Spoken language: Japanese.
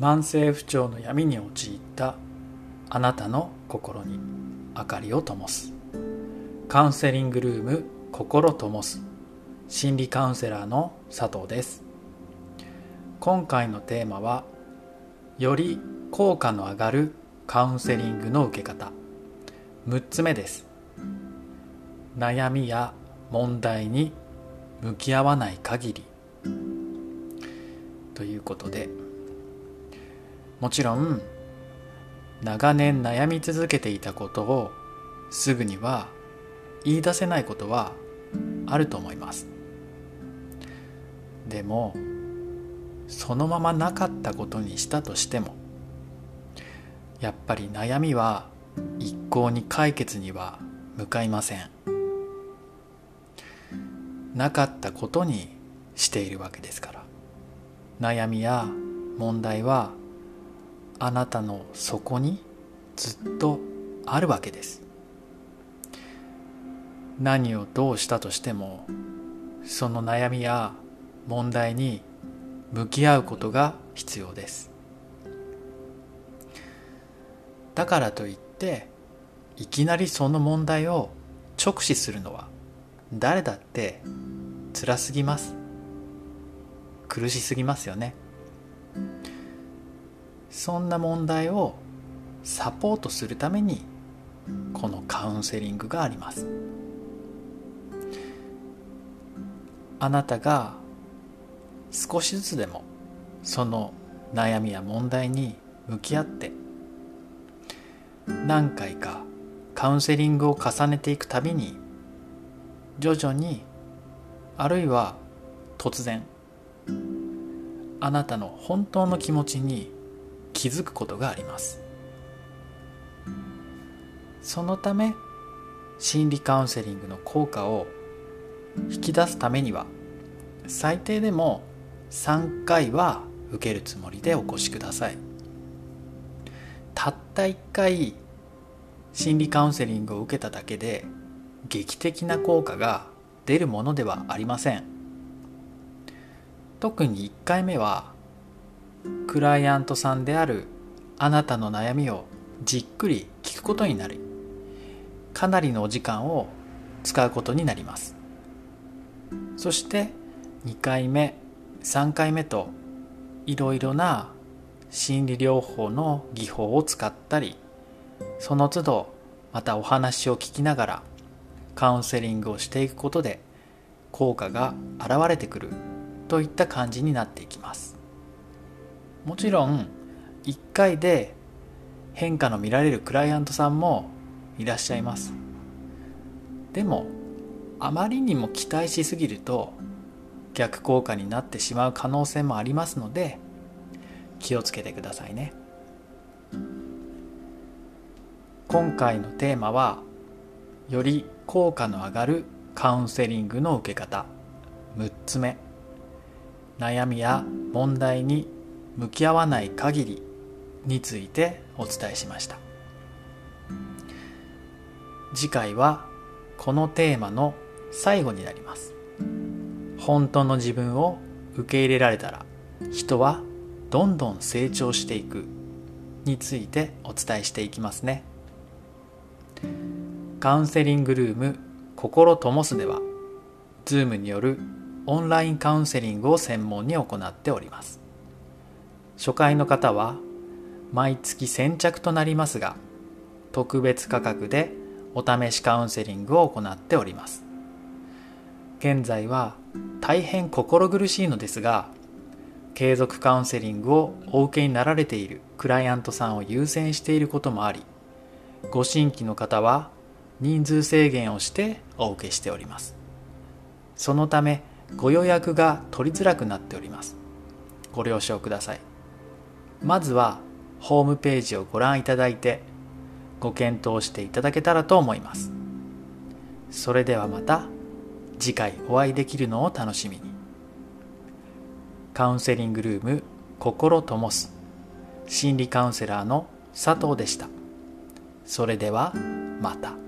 慢性不調の闇に陥ったあなたの心に明かりを灯す。カウンセリングルーム心灯す。心理カウンセラーの佐藤です。今回のテーマはより効果の上がるカウンセリングの受け方。6つ目です。悩みや問題に向き合わない限り。ということでもちろん長年悩み続けていたことをすぐには言い出せないことはあると思います。でもそのままなかったことにしたとしてもやっぱり悩みは一向に解決には向かいません。なかったことにしているわけですから。悩みや問題はあなたの底にずっとあるわけです。何をどうしたとしてもその悩みや問題に向き合うことが必要です。だからといっていきなりその問題を直視するのは誰だって辛すぎます。苦しすぎますよね。そんな問題をサポートするためにこのカウンセリングがあります。あなたが少しずつでもその悩みや問題に向き合って何回かカウンセリングを重ねていくたびに徐々にあるいは突然あなたの本当の気持ちに気づくことがあります。そのため心理カウンセリングの効果を引き出すためには最低でも3回は受けるつもりでお越しください。たった1回心理カウンセリングを受けただけで劇的な効果が出るものではありません。特に1回目はクライアントさんであるあなたの悩みをじっくり聞くことになりかなりのお時間を使うことになります。そして2回目3回目といろいろな心理療法の技法を使ったりその都度またお話を聞きながらカウンセリングをしていくことで効果が現れてくるといった感じになっていきます。もちろん1回で変化の見られるクライアントさんもいらっしゃいます。でもあまりにも期待しすぎると逆効果になってしまう可能性もありますので気をつけてくださいね。今回のテーマはより効果の上がるカウンセリングの受け方。6つ目。悩みや問題に向き合わない限りについてお伝えしました。次回はこのテーマの最後になります。本当の自分を受け入れられたら人はどんどん成長していくについてお伝えしていきますね。カウンセリングルーム心ともすでは Zoom によるオンラインカウンセリングを専門に行っております。初回の方は毎月先着となりますが特別価格でお試しカウンセリングを行っております。現在は大変心苦しいのですが継続カウンセリングをお受けになられているクライアントさんを優先していることもありご新規の方は人数制限をしてお受けしております。そのためご予約が取りづらくなっております。ご了承ください。まずはホームページをご覧いただいてご検討していただけたらと思います。それではまた次回お会いできるのを楽しみに。カウンセリングルーム心ともす。心理カウンセラーの佐藤でした。それではまた。